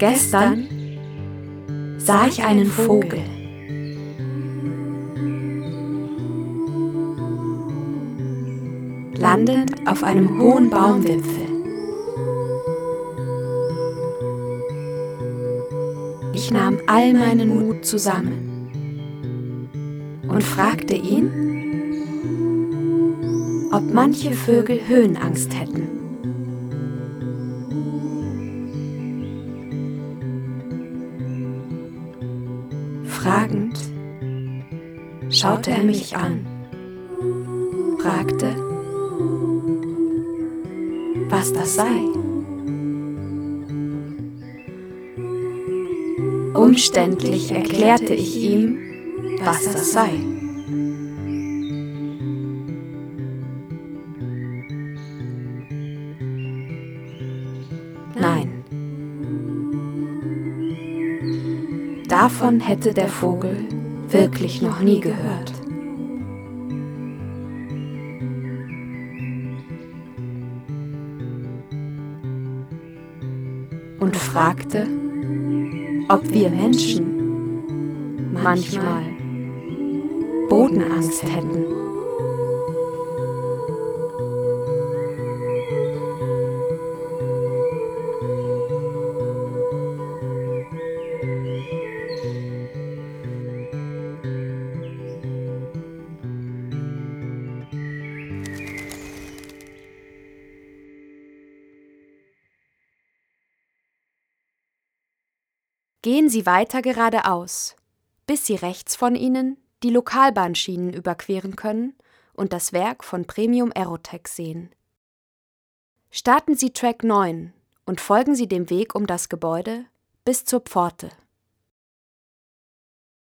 Gestern sah ich einen Vogel. landend auf einem hohen Baumwipfel. Ich nahm all meinen Mut zusammen und fragte ihn, ob manche Vögel Höhenangst hätten. Fragend schaute er mich an, fragte, was das sei. Umständlich erklärte ich ihm, was das sei. Davon hätte der Vogel wirklich noch nie gehört. Und fragte, ob wir Menschen manchmal Bodenangst hätten. Gehen Sie weiter geradeaus, bis Sie rechts von Ihnen die Lokalbahnschienen überqueren können und das Werk von Premium Aerotech sehen. Starten Sie Track 9 und folgen Sie dem Weg um das Gebäude bis zur Pforte.